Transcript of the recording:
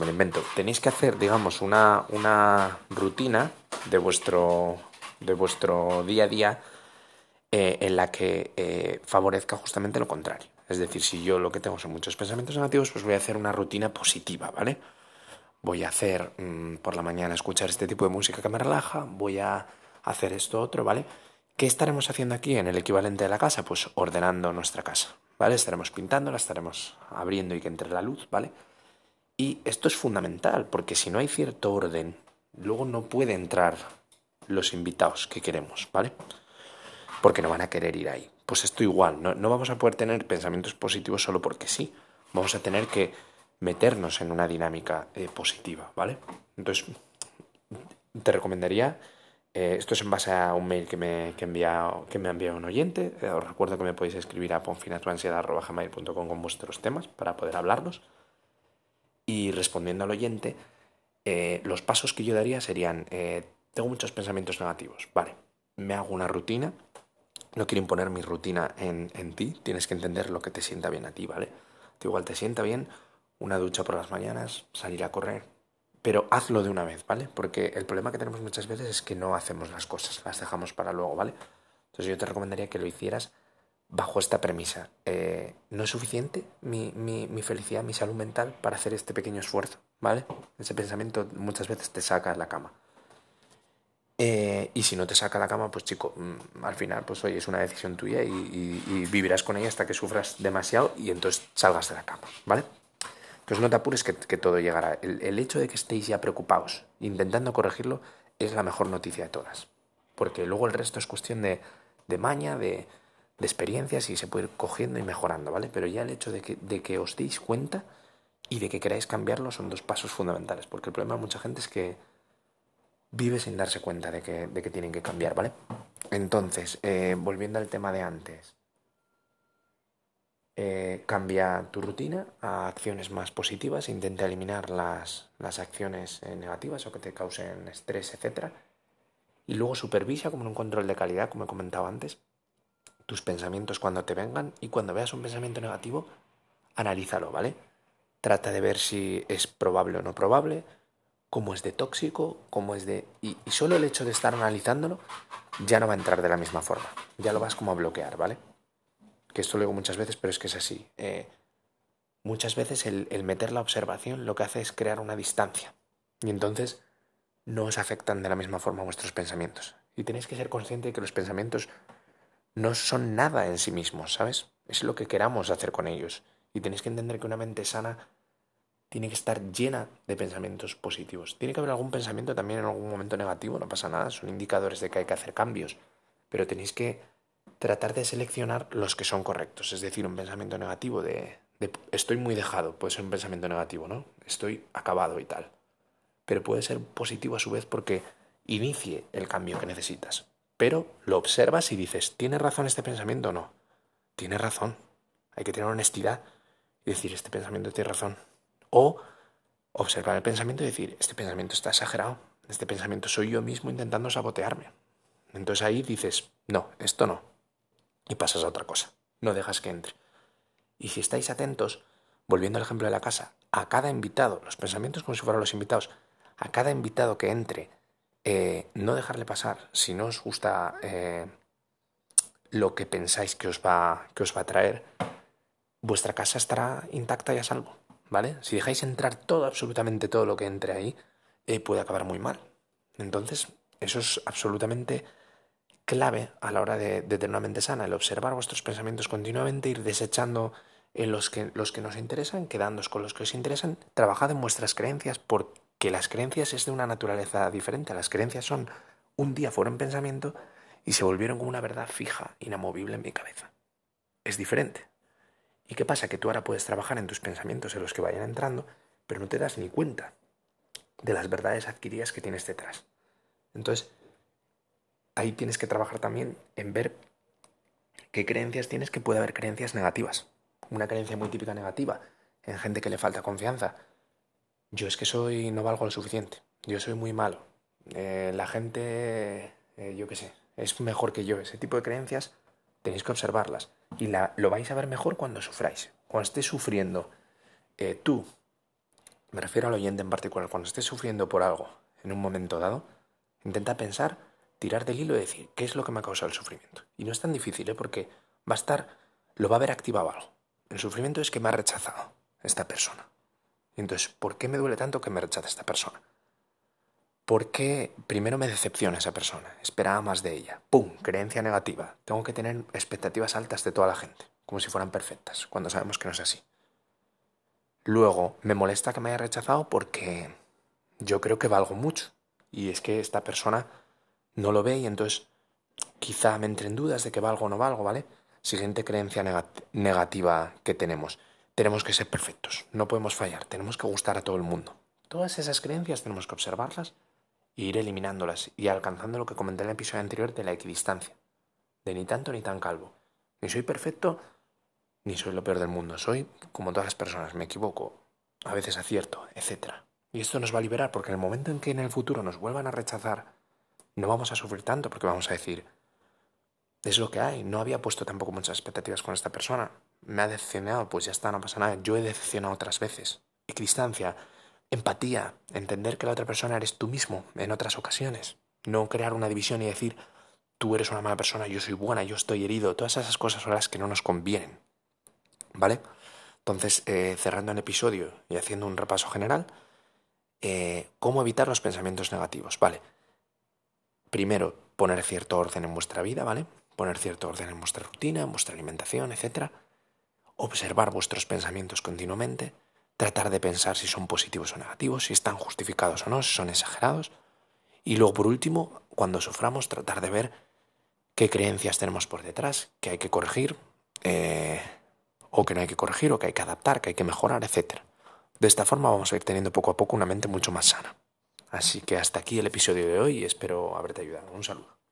me lo invento, tenéis que hacer, digamos, una, una rutina de vuestro, de vuestro día a día eh, en la que eh, favorezca justamente lo contrario. Es decir, si yo lo que tengo son muchos pensamientos negativos, pues voy a hacer una rutina positiva, ¿vale? Voy a hacer mm, por la mañana escuchar este tipo de música que me relaja, voy a hacer esto otro, ¿vale? ¿Qué estaremos haciendo aquí en el equivalente de la casa? Pues ordenando nuestra casa, ¿vale? Estaremos pintándola, estaremos abriendo y que entre la luz, ¿vale? Y esto es fundamental, porque si no hay cierto orden, luego no puede entrar los invitados que queremos, ¿vale? Porque no van a querer ir ahí. Pues esto igual, no, vamos a poder tener pensamientos positivos solo porque sí. Vamos a tener que meternos en una dinámica eh, positiva, ¿vale? Entonces, te recomendaría, eh, esto es en base a un mail que me, que envía, que me ha enviado un oyente, eh, os recuerdo que me podéis escribir a ponfinatuansiedad.com con vuestros temas para poder hablarlos. Y respondiendo al oyente, eh, los pasos que yo daría serían, eh, tengo muchos pensamientos negativos, vale, me hago una rutina, no quiero imponer mi rutina en, en ti, tienes que entender lo que te sienta bien a ti, ¿vale? Te igual te sienta bien una ducha por las mañanas, salir a correr, pero hazlo de una vez, ¿vale? Porque el problema que tenemos muchas veces es que no hacemos las cosas, las dejamos para luego, ¿vale? Entonces yo te recomendaría que lo hicieras bajo esta premisa. Eh, no es suficiente mi, mi, mi, felicidad, mi salud mental para hacer este pequeño esfuerzo, ¿vale? Ese pensamiento muchas veces te saca de la cama. Eh, y si no te saca la cama, pues chico, mm, al final, pues oye, es una decisión tuya y, vivirás con ella hasta que sufras demasiado y entonces salgas de la cama, ¿vale? Entonces no te apures que, que todo llegará. El, el, hecho de que estéis ya preocupados, intentando corregirlo, es la mejor noticia de todas. Porque luego el resto es cuestión de, de maña, de, de experiencias y se puede ir cogiendo y mejorando, ¿vale? Pero ya el hecho de que, de que os deis cuenta y de que queráis cambiarlo son dos pasos fundamentales, porque el problema de mucha gente es que vive sin darse cuenta de que, de que tienen que cambiar, ¿vale? Entonces, eh, volviendo al tema de antes, eh, cambia tu rutina a acciones más positivas, intenta eliminar las, las acciones eh, negativas o que te causen estrés, etc. Y luego supervisa como un control de calidad, como he comentado antes, tus pensamientos cuando te vengan y cuando veas un pensamiento negativo, analízalo, ¿vale? Trata de ver si es probable o no probable, cómo es de tóxico, cómo es de... Y, solo el hecho de estar analizándolo ya no va a entrar de la misma forma, ya lo vas como a bloquear, ¿vale? Que esto lo digo muchas veces, pero es que es así. Eh, muchas veces el, el meter la observación lo que hace es crear una distancia y entonces no os afectan de la misma forma vuestros pensamientos. Y tenéis que ser consciente de que los pensamientos no son nada en sí mismos, ¿sabes? Es lo que queramos hacer con ellos. Y tenéis que entender que una mente sana tiene que estar llena de pensamientos positivos. Tiene que haber algún pensamiento también en algún momento negativo, no pasa nada, son indicadores de que hay que hacer cambios. Pero tenéis que tratar de seleccionar los que son correctos. Es decir, un pensamiento negativo de, estoy muy dejado, puede ser un pensamiento negativo, ¿no? Estoy acabado y tal. Pero puede ser positivo a su vez porque inicie el cambio que necesitas pero lo observas y dices, ¿tiene razón este pensamiento o no? Tiene razón. Hay que tener honestidad y decir, este pensamiento tiene razón. O observar el pensamiento y decir, este pensamiento está exagerado, este pensamiento soy yo mismo intentando sabotearme. Entonces ahí dices, no, esto no. Y pasas a otra cosa. No dejas que entre. Y si estáis atentos, volviendo al ejemplo de la casa, a cada invitado, los pensamientos como si fueran los invitados, a cada invitado que entre eh, no dejarle pasar. Si no os gusta eh, lo que pensáis que os, va, que os va a traer, vuestra casa estará intacta y a salvo. ¿Vale? Si dejáis entrar todo, absolutamente todo lo que entre ahí, eh, puede acabar muy mal. Entonces, eso es absolutamente clave a la hora de, de, tener una mente sana, el observar vuestros pensamientos continuamente, ir desechando los que, los que nos interesan, quedándoos con los que os interesan, trabajad en vuestras creencias por que las creencias es de una naturaleza diferente. Las creencias son un día fueron pensamiento y se volvieron como una verdad fija, inamovible en mi cabeza. Es diferente. ¿Y qué pasa? Que tú ahora puedes trabajar en tus pensamientos en los que vayan entrando, pero no te das ni cuenta de las verdades adquiridas que tienes detrás. Entonces, ahí tienes que trabajar también en ver qué creencias tienes, que puede haber creencias negativas. Una creencia muy típica negativa en gente que le falta confianza yo es que soy, no valgo lo suficiente, yo soy muy malo, eh, la gente, eh, yo qué sé, es mejor que yo, ese tipo de creencias tenéis que observarlas y la, lo vais a ver mejor cuando sufráis, cuando estés sufriendo eh, tú me refiero al oyente en particular, cuando estés sufriendo por algo en un momento dado, intenta pensar, tirar del hilo y decir, ¿qué es lo que me ha causado el sufrimiento? Y no es tan difícil, ¿eh? porque va a estar, lo va a haber activado algo. El sufrimiento es que me ha rechazado esta persona. Entonces, ¿por qué me duele tanto que me rechace esta persona? Porque primero me decepciona esa persona, esperaba más de ella. ¡Pum! Creencia negativa. Tengo que tener expectativas altas de toda la gente, como si fueran perfectas, cuando sabemos que no es así. Luego, me molesta que me haya rechazado porque yo creo que valgo mucho. Y es que esta persona no lo ve y entonces quizá me entre en dudas de que valgo o no valgo, ¿vale? Siguiente creencia negativa que tenemos. Tenemos que ser perfectos, no podemos fallar, tenemos que gustar a todo el mundo. Todas esas creencias tenemos que observarlas e ir eliminándolas y alcanzando lo que comenté en el episodio anterior de la equidistancia. De ni tanto ni tan calvo. Ni soy perfecto, ni soy lo peor del mundo. Soy como todas las personas, me equivoco, a veces acierto, etc. Y esto nos va a liberar porque en el momento en que en el futuro nos vuelvan a rechazar, no vamos a sufrir tanto porque vamos a decir, es lo que hay, no había puesto tampoco muchas expectativas con esta persona, me ha decepcionado, pues ya está, no pasa nada, yo he decepcionado otras veces. Equidistancia, empatía, entender que la otra persona eres tú mismo en otras ocasiones, no crear una división y decir, tú eres una mala persona, yo soy buena, yo estoy herido, todas esas cosas son las que no nos convienen. ¿Vale? Entonces, eh, cerrando el episodio y haciendo un repaso general, eh, ¿cómo evitar los pensamientos negativos? Vale. Primero, poner cierto orden en vuestra vida, ¿vale? Poner cierto orden en vuestra rutina, en vuestra alimentación, etc. Observar vuestros pensamientos continuamente. Tratar de pensar si son positivos o negativos, si están justificados o no, si son exagerados. Y luego, por último, cuando suframos, tratar de ver qué creencias tenemos por detrás, que hay que corregir, eh, o que no hay que corregir, o que hay que adaptar, que hay que mejorar, etc. De esta forma vamos a ir teniendo poco a poco una mente mucho más sana. Así que hasta aquí el episodio de hoy y espero haberte ayudado. Un saludo.